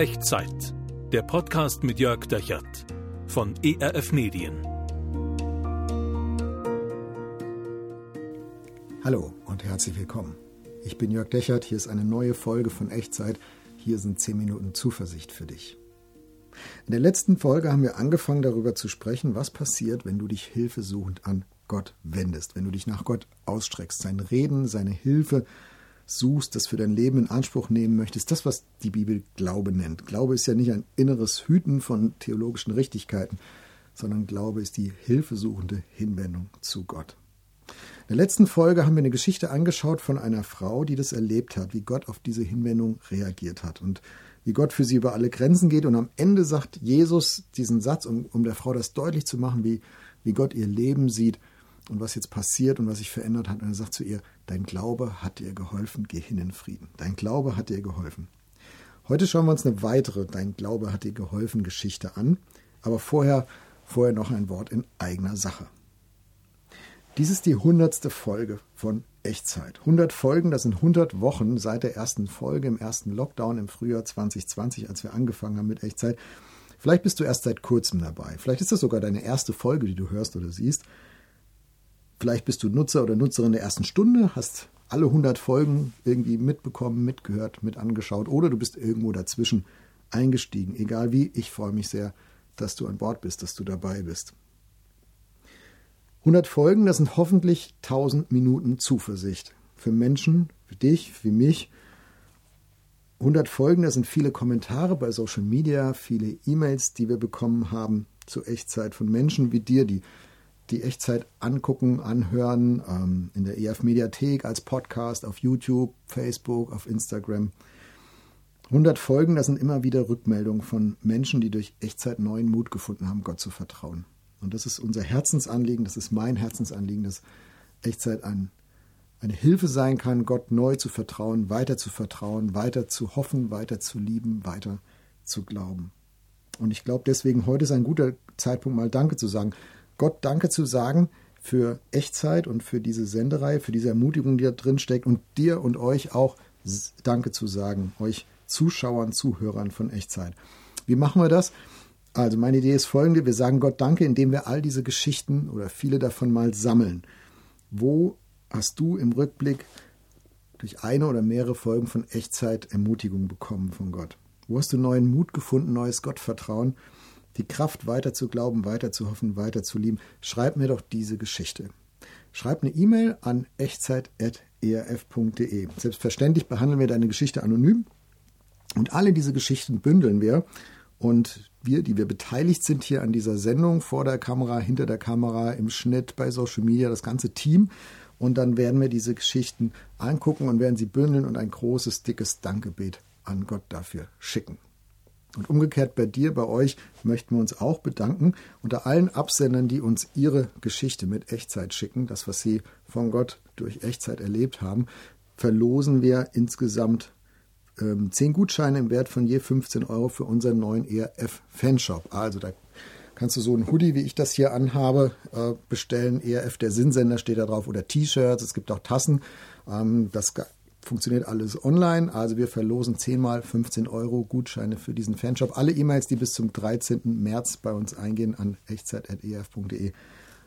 Echtzeit. Der Podcast mit Jörg Dechert von ERF Medien. Hallo und herzlich willkommen. Ich bin Jörg Dechert, hier ist eine neue Folge von Echtzeit. Hier sind 10 Minuten Zuversicht für dich. In der letzten Folge haben wir angefangen darüber zu sprechen, was passiert, wenn du dich hilfesuchend an Gott wendest, wenn du dich nach Gott ausstreckst, sein Reden, seine Hilfe suchst, das für dein Leben in Anspruch nehmen möchtest, das, was die Bibel Glaube nennt. Glaube ist ja nicht ein inneres Hüten von theologischen Richtigkeiten, sondern Glaube ist die hilfesuchende Hinwendung zu Gott. In der letzten Folge haben wir eine Geschichte angeschaut von einer Frau, die das erlebt hat, wie Gott auf diese Hinwendung reagiert hat und wie Gott für sie über alle Grenzen geht. Und am Ende sagt Jesus diesen Satz, um, um der Frau das deutlich zu machen, wie, wie Gott ihr Leben sieht und was jetzt passiert und was sich verändert hat. Und er sagt zu ihr, dein Glaube hat dir geholfen, geh hin in Frieden. Dein Glaube hat dir geholfen. Heute schauen wir uns eine weitere Dein Glaube hat dir geholfen Geschichte an. Aber vorher, vorher noch ein Wort in eigener Sache. Dies ist die hundertste Folge von Echtzeit. 100 Folgen, das sind 100 Wochen seit der ersten Folge im ersten Lockdown im Frühjahr 2020, als wir angefangen haben mit Echtzeit. Vielleicht bist du erst seit kurzem dabei. Vielleicht ist das sogar deine erste Folge, die du hörst oder siehst. Vielleicht bist du Nutzer oder Nutzerin der ersten Stunde, hast alle 100 Folgen irgendwie mitbekommen, mitgehört, mit angeschaut oder du bist irgendwo dazwischen eingestiegen. Egal wie, ich freue mich sehr, dass du an Bord bist, dass du dabei bist. 100 Folgen, das sind hoffentlich 1000 Minuten Zuversicht. Für Menschen, für dich, für mich. 100 Folgen, das sind viele Kommentare bei Social Media, viele E-Mails, die wir bekommen haben zur Echtzeit von Menschen wie dir, die die Echtzeit angucken, anhören, ähm, in der EF Mediathek als Podcast, auf YouTube, Facebook, auf Instagram. 100 Folgen, das sind immer wieder Rückmeldungen von Menschen, die durch Echtzeit neuen Mut gefunden haben, Gott zu vertrauen. Und das ist unser Herzensanliegen, das ist mein Herzensanliegen, dass Echtzeit ein, eine Hilfe sein kann, Gott neu zu vertrauen, weiter zu vertrauen, weiter zu hoffen, weiter zu lieben, weiter zu glauben. Und ich glaube deswegen, heute ist ein guter Zeitpunkt, mal Danke zu sagen. Gott Danke zu sagen für Echtzeit und für diese Senderei, für diese Ermutigung, die da drin steckt und dir und euch auch Danke zu sagen, euch Zuschauern, Zuhörern von Echtzeit. Wie machen wir das? Also meine Idee ist folgende, wir sagen Gott Danke, indem wir all diese Geschichten oder viele davon mal sammeln. Wo hast du im Rückblick durch eine oder mehrere Folgen von Echtzeit Ermutigung bekommen von Gott? Wo hast du neuen Mut gefunden, neues Gottvertrauen? Die Kraft weiter zu glauben, weiter zu hoffen, weiter zu lieben, schreib mir doch diese Geschichte. Schreib eine E-Mail an echtzeit.erf.de. Selbstverständlich behandeln wir deine Geschichte anonym und alle diese Geschichten bündeln wir. Und wir, die wir beteiligt sind hier an dieser Sendung, vor der Kamera, hinter der Kamera, im Schnitt, bei Social Media, das ganze Team. Und dann werden wir diese Geschichten angucken und werden sie bündeln und ein großes, dickes Dankgebet an Gott dafür schicken. Und umgekehrt bei dir, bei euch möchten wir uns auch bedanken unter allen Absendern, die uns ihre Geschichte mit Echtzeit schicken, das, was sie von Gott durch Echtzeit erlebt haben, verlosen wir insgesamt ähm, 10 Gutscheine im Wert von je 15 Euro für unseren neuen ERF Fanshop. Also da kannst du so ein Hoodie, wie ich das hier anhabe, äh, bestellen. ERF der Sinnsender steht da drauf oder T-Shirts. Es gibt auch Tassen. Ähm, das funktioniert alles online. Also wir verlosen 10 mal 15 Euro Gutscheine für diesen Fanshop. Alle E-Mails, die bis zum 13. März bei uns eingehen an echtzeit.ef.de.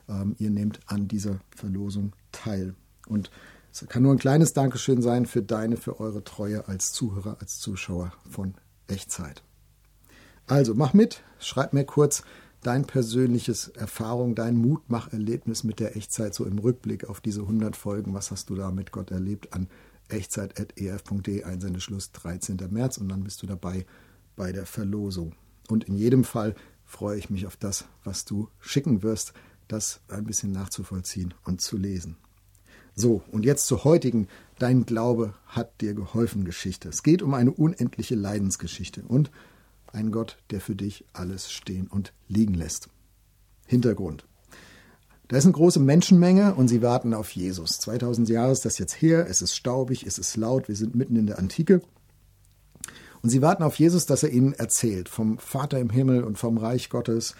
Ähm, ihr nehmt an dieser Verlosung teil. Und es kann nur ein kleines Dankeschön sein für deine, für eure Treue als Zuhörer, als Zuschauer von Echtzeit. Also mach mit, schreib mir kurz dein persönliches Erfahrung, dein Mutmacherlebnis mit der Echtzeit so im Rückblick auf diese 100 Folgen. Was hast du da mit Gott erlebt an echtzeit.ef.de, Einsendeschluss 13. März und dann bist du dabei bei der Verlosung. Und in jedem Fall freue ich mich auf das, was du schicken wirst, das ein bisschen nachzuvollziehen und zu lesen. So, und jetzt zur heutigen Dein Glaube hat dir geholfen Geschichte. Es geht um eine unendliche Leidensgeschichte und ein Gott, der für dich alles stehen und liegen lässt. Hintergrund. Da ist eine große Menschenmenge und sie warten auf Jesus. 2000 Jahre ist das jetzt her, es ist staubig, es ist laut, wir sind mitten in der Antike. Und sie warten auf Jesus, dass er ihnen erzählt vom Vater im Himmel und vom Reich Gottes.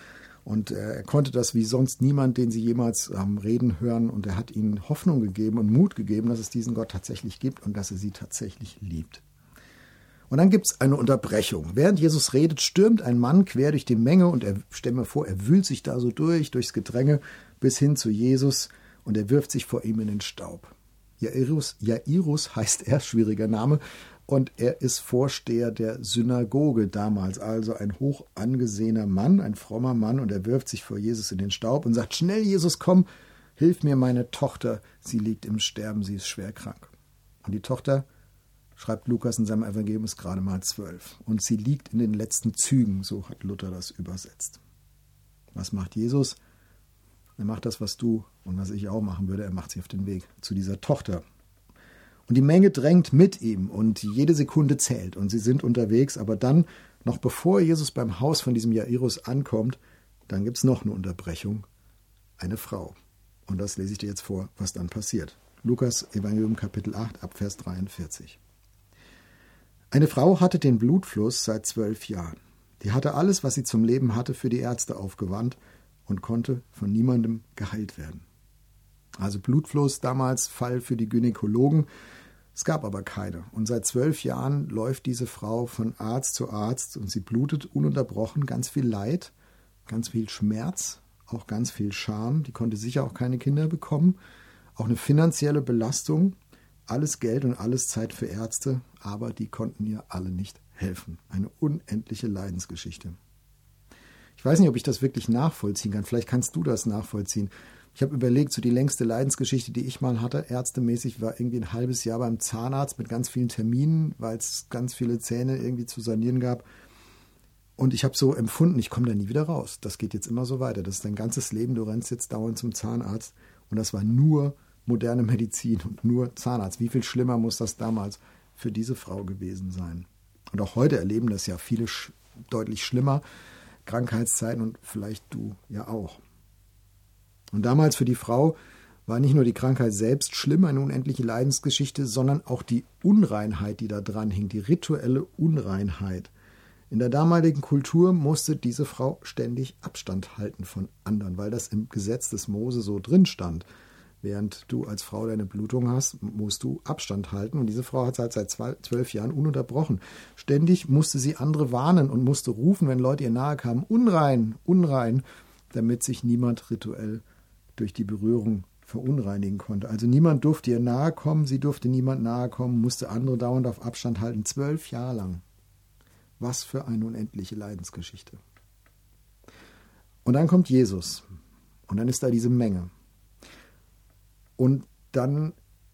Und äh, er konnte das wie sonst niemand, den sie jemals haben reden hören. Und er hat ihnen Hoffnung gegeben und Mut gegeben, dass es diesen Gott tatsächlich gibt und dass er sie tatsächlich liebt. Und dann gibt es eine Unterbrechung. Während Jesus redet, stürmt ein Mann quer durch die Menge und er, stell mir vor, er wühlt sich da so durch, durchs Gedränge bis hin zu Jesus und er wirft sich vor ihm in den Staub. Jairus, Jairus heißt er, schwieriger Name, und er ist Vorsteher der Synagoge damals, also ein hoch angesehener Mann, ein frommer Mann, und er wirft sich vor Jesus in den Staub und sagt, schnell Jesus, komm, hilf mir meine Tochter, sie liegt im Sterben, sie ist schwer krank. Und die Tochter, schreibt Lukas in seinem Evangelium, ist gerade mal zwölf. Und sie liegt in den letzten Zügen, so hat Luther das übersetzt. Was macht Jesus? Er macht das, was du und was ich auch machen würde. Er macht sich auf den Weg zu dieser Tochter. Und die Menge drängt mit ihm und jede Sekunde zählt und sie sind unterwegs. Aber dann, noch bevor Jesus beim Haus von diesem Jairus ankommt, dann gibt es noch eine Unterbrechung. Eine Frau. Und das lese ich dir jetzt vor, was dann passiert. Lukas Evangelium Kapitel 8 ab Vers 43. Eine Frau hatte den Blutfluss seit zwölf Jahren. Die hatte alles, was sie zum Leben hatte, für die Ärzte aufgewandt und konnte von niemandem geheilt werden. Also Blutfluss damals Fall für die Gynäkologen. Es gab aber keine. Und seit zwölf Jahren läuft diese Frau von Arzt zu Arzt und sie blutet ununterbrochen, ganz viel Leid, ganz viel Schmerz, auch ganz viel Scham. Die konnte sicher auch keine Kinder bekommen. Auch eine finanzielle Belastung. Alles Geld und alles Zeit für Ärzte, aber die konnten ihr alle nicht helfen. Eine unendliche Leidensgeschichte. Ich weiß nicht, ob ich das wirklich nachvollziehen kann. Vielleicht kannst du das nachvollziehen. Ich habe überlegt, so die längste Leidensgeschichte, die ich mal hatte, ärztemäßig, war irgendwie ein halbes Jahr beim Zahnarzt mit ganz vielen Terminen, weil es ganz viele Zähne irgendwie zu sanieren gab. Und ich habe so empfunden, ich komme da nie wieder raus. Das geht jetzt immer so weiter. Das ist dein ganzes Leben. Du rennst jetzt dauernd zum Zahnarzt. Und das war nur moderne Medizin und nur Zahnarzt. Wie viel schlimmer muss das damals für diese Frau gewesen sein? Und auch heute erleben das ja viele sch deutlich schlimmer. Krankheitszeiten und vielleicht du ja auch. Und damals für die Frau war nicht nur die Krankheit selbst schlimm, eine unendliche Leidensgeschichte, sondern auch die Unreinheit, die da dran hing, die rituelle Unreinheit. In der damaligen Kultur musste diese Frau ständig Abstand halten von anderen, weil das im Gesetz des Mose so drin stand. Während du als Frau deine Blutung hast, musst du Abstand halten. Und diese Frau hat es halt seit zwölf Jahren ununterbrochen. Ständig musste sie andere warnen und musste rufen, wenn Leute ihr nahe kamen, unrein, unrein, damit sich niemand rituell durch die Berührung verunreinigen konnte. Also niemand durfte ihr nahe kommen, sie durfte niemand nahe kommen, musste andere dauernd auf Abstand halten. Zwölf Jahre lang. Was für eine unendliche Leidensgeschichte. Und dann kommt Jesus. Und dann ist da diese Menge. Und dann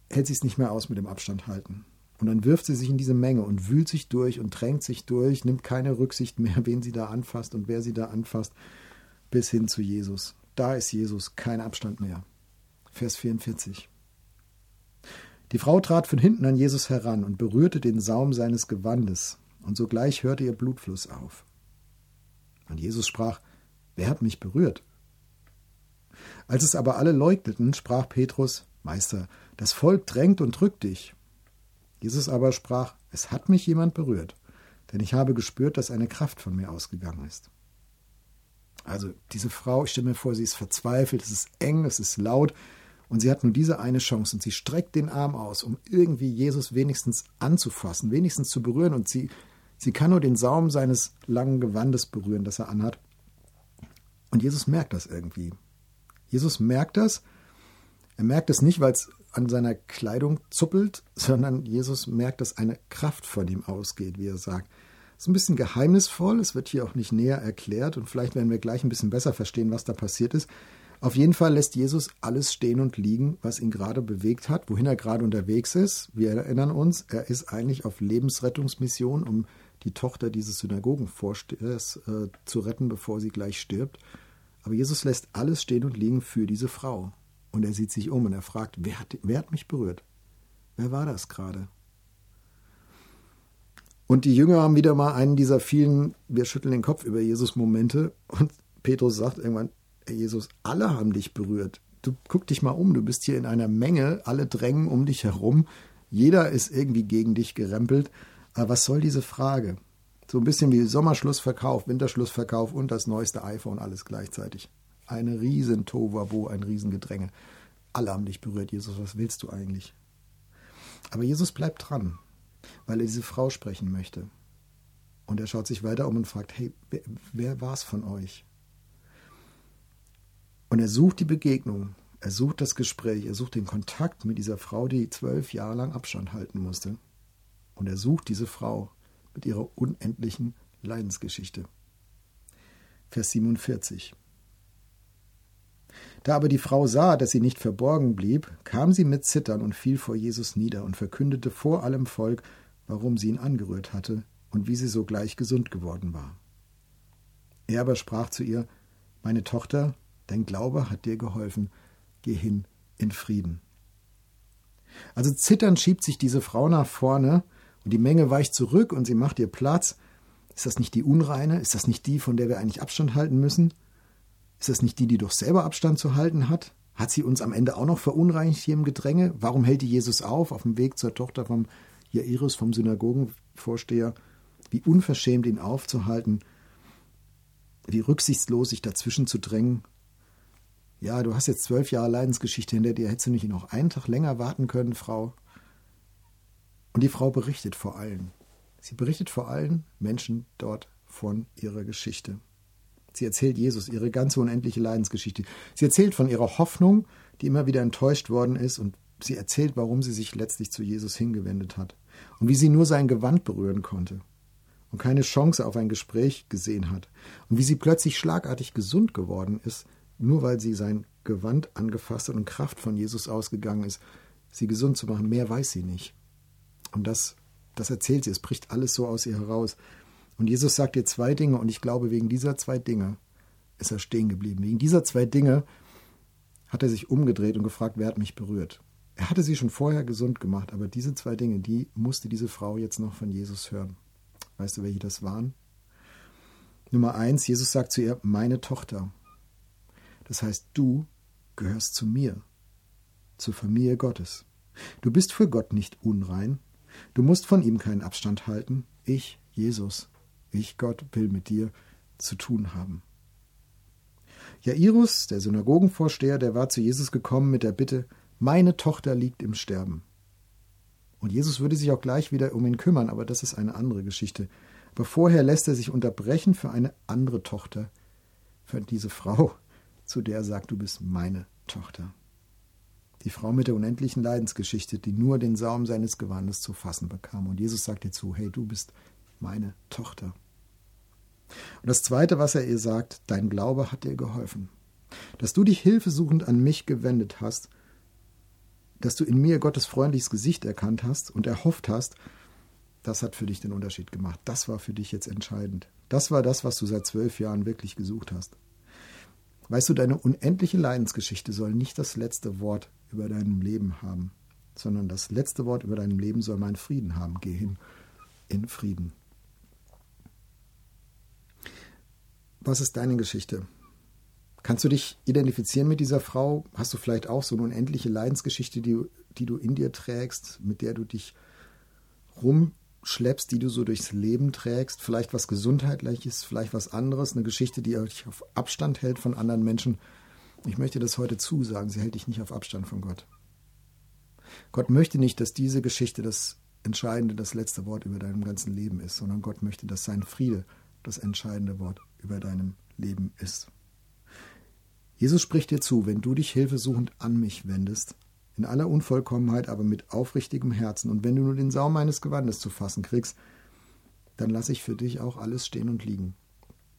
hält sie es nicht mehr aus mit dem Abstand halten. Und dann wirft sie sich in diese Menge und wühlt sich durch und drängt sich durch, nimmt keine Rücksicht mehr, wen sie da anfasst und wer sie da anfasst, bis hin zu Jesus. Da ist Jesus, kein Abstand mehr. Vers 44. Die Frau trat von hinten an Jesus heran und berührte den Saum seines Gewandes, und sogleich hörte ihr Blutfluss auf. Und Jesus sprach, Wer hat mich berührt? Als es aber alle leugneten, sprach Petrus, Meister, das Volk drängt und drückt dich. Jesus aber sprach, es hat mich jemand berührt, denn ich habe gespürt, dass eine Kraft von mir ausgegangen ist. Also diese Frau, ich stelle mir vor, sie ist verzweifelt, es ist eng, es ist laut und sie hat nur diese eine Chance und sie streckt den Arm aus, um irgendwie Jesus wenigstens anzufassen, wenigstens zu berühren und sie, sie kann nur den Saum seines langen Gewandes berühren, das er anhat. Und Jesus merkt das irgendwie. Jesus merkt das. Er merkt es nicht, weil es an seiner Kleidung zuppelt, sondern Jesus merkt, dass eine Kraft von ihm ausgeht, wie er sagt. Es ist ein bisschen geheimnisvoll, es wird hier auch nicht näher erklärt und vielleicht werden wir gleich ein bisschen besser verstehen, was da passiert ist. Auf jeden Fall lässt Jesus alles stehen und liegen, was ihn gerade bewegt hat, wohin er gerade unterwegs ist. Wir erinnern uns, er ist eigentlich auf Lebensrettungsmission, um die Tochter dieses Synagogenvorstehers äh, zu retten, bevor sie gleich stirbt. Aber Jesus lässt alles stehen und liegen für diese Frau. Und er sieht sich um und er fragt, wer hat, wer hat mich berührt? Wer war das gerade? Und die Jünger haben wieder mal einen dieser vielen, wir schütteln den Kopf über Jesus Momente. Und Petrus sagt irgendwann, Jesus, alle haben dich berührt. Du guck dich mal um, du bist hier in einer Menge, alle drängen um dich herum, jeder ist irgendwie gegen dich gerempelt. Aber was soll diese Frage? So ein bisschen wie Sommerschlussverkauf, Winterschlussverkauf und das neueste iPhone, alles gleichzeitig. Eine riesen Tovabo, ein riesen Gedränge. Alle haben dich berührt, Jesus, was willst du eigentlich? Aber Jesus bleibt dran. weil er diese Frau sprechen möchte. Und er schaut sich weiter um und fragt, hey, wer, wer war es von euch? Und er sucht die Begegnung, er sucht das Gespräch, er sucht den Kontakt mit dieser Frau, die zwölf Jahre lang Abstand halten musste. Und er sucht diese Frau mit ihrer unendlichen Leidensgeschichte. Vers 47. Da aber die Frau sah, dass sie nicht verborgen blieb, kam sie mit Zittern und fiel vor Jesus nieder und verkündete vor allem Volk, warum sie ihn angerührt hatte und wie sie sogleich gesund geworden war. Er aber sprach zu ihr, Meine Tochter, dein Glaube hat dir geholfen, geh hin in Frieden. Also zitternd schiebt sich diese Frau nach vorne und die Menge weicht zurück und sie macht ihr Platz. Ist das nicht die Unreine? Ist das nicht die, von der wir eigentlich Abstand halten müssen? Ist das nicht die, die doch selber Abstand zu halten hat? Hat sie uns am Ende auch noch verunreinigt hier im Gedränge? Warum hält die Jesus auf, auf dem Weg zur Tochter vom Jairus, vom Synagogenvorsteher? Wie unverschämt ihn aufzuhalten, wie rücksichtslos sich dazwischen zu drängen. Ja, du hast jetzt zwölf Jahre Leidensgeschichte hinter dir, hättest du nicht noch einen Tag länger warten können, Frau? Und die Frau berichtet vor allen. Sie berichtet vor allen Menschen dort von ihrer Geschichte. Sie erzählt Jesus ihre ganze unendliche Leidensgeschichte. Sie erzählt von ihrer Hoffnung, die immer wieder enttäuscht worden ist, und sie erzählt, warum sie sich letztlich zu Jesus hingewendet hat und wie sie nur sein Gewand berühren konnte und keine Chance auf ein Gespräch gesehen hat und wie sie plötzlich schlagartig gesund geworden ist, nur weil sie sein Gewand angefasst hat und Kraft von Jesus ausgegangen ist, sie gesund zu machen. Mehr weiß sie nicht. Und das, das erzählt sie. Es bricht alles so aus ihr heraus. Und Jesus sagt ihr zwei Dinge und ich glaube, wegen dieser zwei Dinge ist er stehen geblieben. Wegen dieser zwei Dinge hat er sich umgedreht und gefragt, wer hat mich berührt. Er hatte sie schon vorher gesund gemacht, aber diese zwei Dinge, die musste diese Frau jetzt noch von Jesus hören. Weißt du, welche das waren? Nummer eins, Jesus sagt zu ihr, meine Tochter. Das heißt, du gehörst zu mir, zur Familie Gottes. Du bist für Gott nicht unrein. Du musst von ihm keinen Abstand halten. Ich, Jesus, ich, Gott, will mit dir zu tun haben. Jairus, der Synagogenvorsteher, der war zu Jesus gekommen mit der Bitte, meine Tochter liegt im Sterben. Und Jesus würde sich auch gleich wieder um ihn kümmern, aber das ist eine andere Geschichte. Aber vorher lässt er sich unterbrechen für eine andere Tochter, für diese Frau, zu der er sagt, du bist meine Tochter. Die Frau mit der unendlichen Leidensgeschichte, die nur den Saum seines Gewandes zu fassen bekam. Und Jesus sagt ihr zu, hey, du bist meine Tochter. Und das Zweite, was er ihr sagt, dein Glaube hat dir geholfen. Dass du dich hilfesuchend an mich gewendet hast, dass du in mir Gottes freundliches Gesicht erkannt hast und erhofft hast, das hat für dich den Unterschied gemacht. Das war für dich jetzt entscheidend. Das war das, was du seit zwölf Jahren wirklich gesucht hast. Weißt du, deine unendliche Leidensgeschichte soll nicht das letzte Wort über deinem Leben haben, sondern das letzte Wort über deinem Leben soll mein Frieden haben. Geh hin in Frieden. Was ist deine Geschichte? Kannst du dich identifizieren mit dieser Frau? Hast du vielleicht auch so eine unendliche Leidensgeschichte, die, die du in dir trägst, mit der du dich rumschleppst, die du so durchs Leben trägst? Vielleicht was Gesundheitliches, vielleicht was anderes, eine Geschichte, die dich auf Abstand hält von anderen Menschen. Ich möchte das heute zusagen, sie hält dich nicht auf Abstand von Gott. Gott möchte nicht, dass diese Geschichte das entscheidende, das letzte Wort über deinem ganzen Leben ist, sondern Gott möchte, dass sein Friede das entscheidende Wort über deinem Leben ist. Jesus spricht dir zu, wenn du dich hilfesuchend an mich wendest, in aller Unvollkommenheit, aber mit aufrichtigem Herzen, und wenn du nur den Saum meines Gewandes zu fassen kriegst, dann lasse ich für dich auch alles stehen und liegen.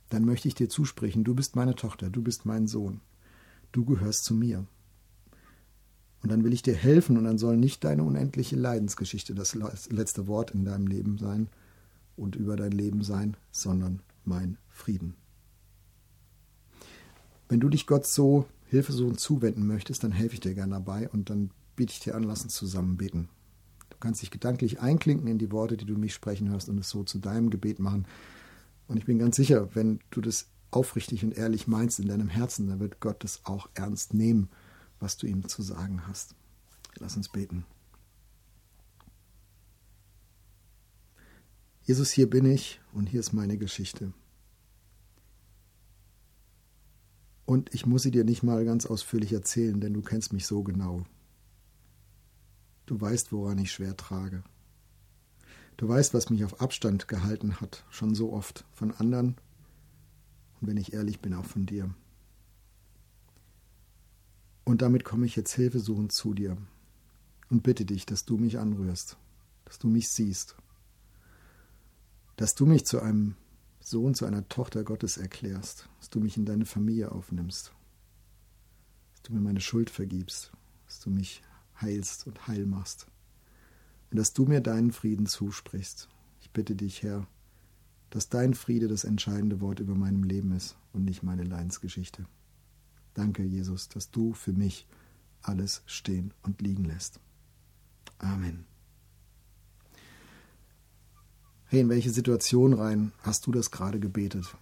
Dann möchte ich dir zusprechen, du bist meine Tochter, du bist mein Sohn, du gehörst zu mir. Und dann will ich dir helfen, und dann soll nicht deine unendliche Leidensgeschichte das letzte Wort in deinem Leben sein und über dein Leben sein, sondern mein Frieden. Wenn du dich Gott so hilfesuchend zuwenden möchtest, dann helfe ich dir gerne dabei und dann biete ich dir an, lass uns zusammen beten. Du kannst dich gedanklich einklinken in die Worte, die du mich sprechen hörst und es so zu deinem Gebet machen. Und ich bin ganz sicher, wenn du das aufrichtig und ehrlich meinst in deinem Herzen, dann wird Gott das auch ernst nehmen, was du ihm zu sagen hast. Lass uns beten. Jesus, hier bin ich und hier ist meine Geschichte. Und ich muss sie dir nicht mal ganz ausführlich erzählen, denn du kennst mich so genau. Du weißt, woran ich schwer trage. Du weißt, was mich auf Abstand gehalten hat, schon so oft von anderen und wenn ich ehrlich bin, auch von dir. Und damit komme ich jetzt hilfesuchend zu dir und bitte dich, dass du mich anrührst, dass du mich siehst, dass du mich zu einem Sohn, zu einer Tochter Gottes erklärst, dass du mich in deine Familie aufnimmst, dass du mir meine Schuld vergibst, dass du mich heilst und heil machst und dass du mir deinen Frieden zusprichst. Ich bitte dich, Herr, dass dein Friede das entscheidende Wort über meinem Leben ist und nicht meine Leidensgeschichte. Danke, Jesus, dass du für mich alles stehen und liegen lässt. Amen. Hey, in welche Situation rein hast du das gerade gebetet?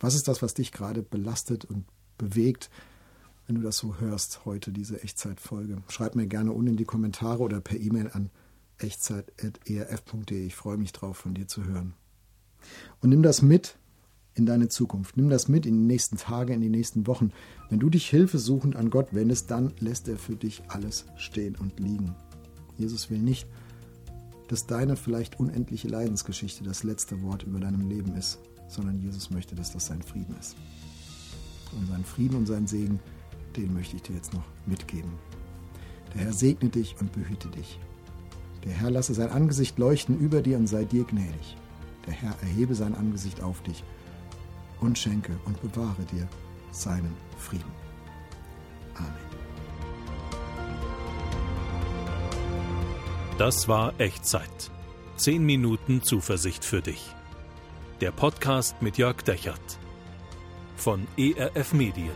Was ist das, was dich gerade belastet und bewegt, wenn du das so hörst, heute diese Echtzeitfolge? Schreib mir gerne unten in die Kommentare oder per E-Mail an echtzeit.erf.de. Ich freue mich drauf, von dir zu hören. Und nimm das mit in deine Zukunft. Nimm das mit in die nächsten Tage, in die nächsten Wochen. Wenn du dich hilfesuchend an Gott wendest, dann lässt er für dich alles stehen und liegen. Jesus will nicht, deine vielleicht unendliche Leidensgeschichte das letzte Wort über deinem Leben ist, sondern Jesus möchte, dass das sein Frieden ist. Und seinen Frieden und seinen Segen, den möchte ich dir jetzt noch mitgeben. Der Herr segne dich und behüte dich. Der Herr lasse sein Angesicht leuchten über dir und sei dir gnädig. Der Herr erhebe sein Angesicht auf dich und schenke und bewahre dir seinen Frieden. Amen. Das war Echtzeit. Zehn Minuten Zuversicht für dich. Der Podcast mit Jörg Dechert von ERF Medien.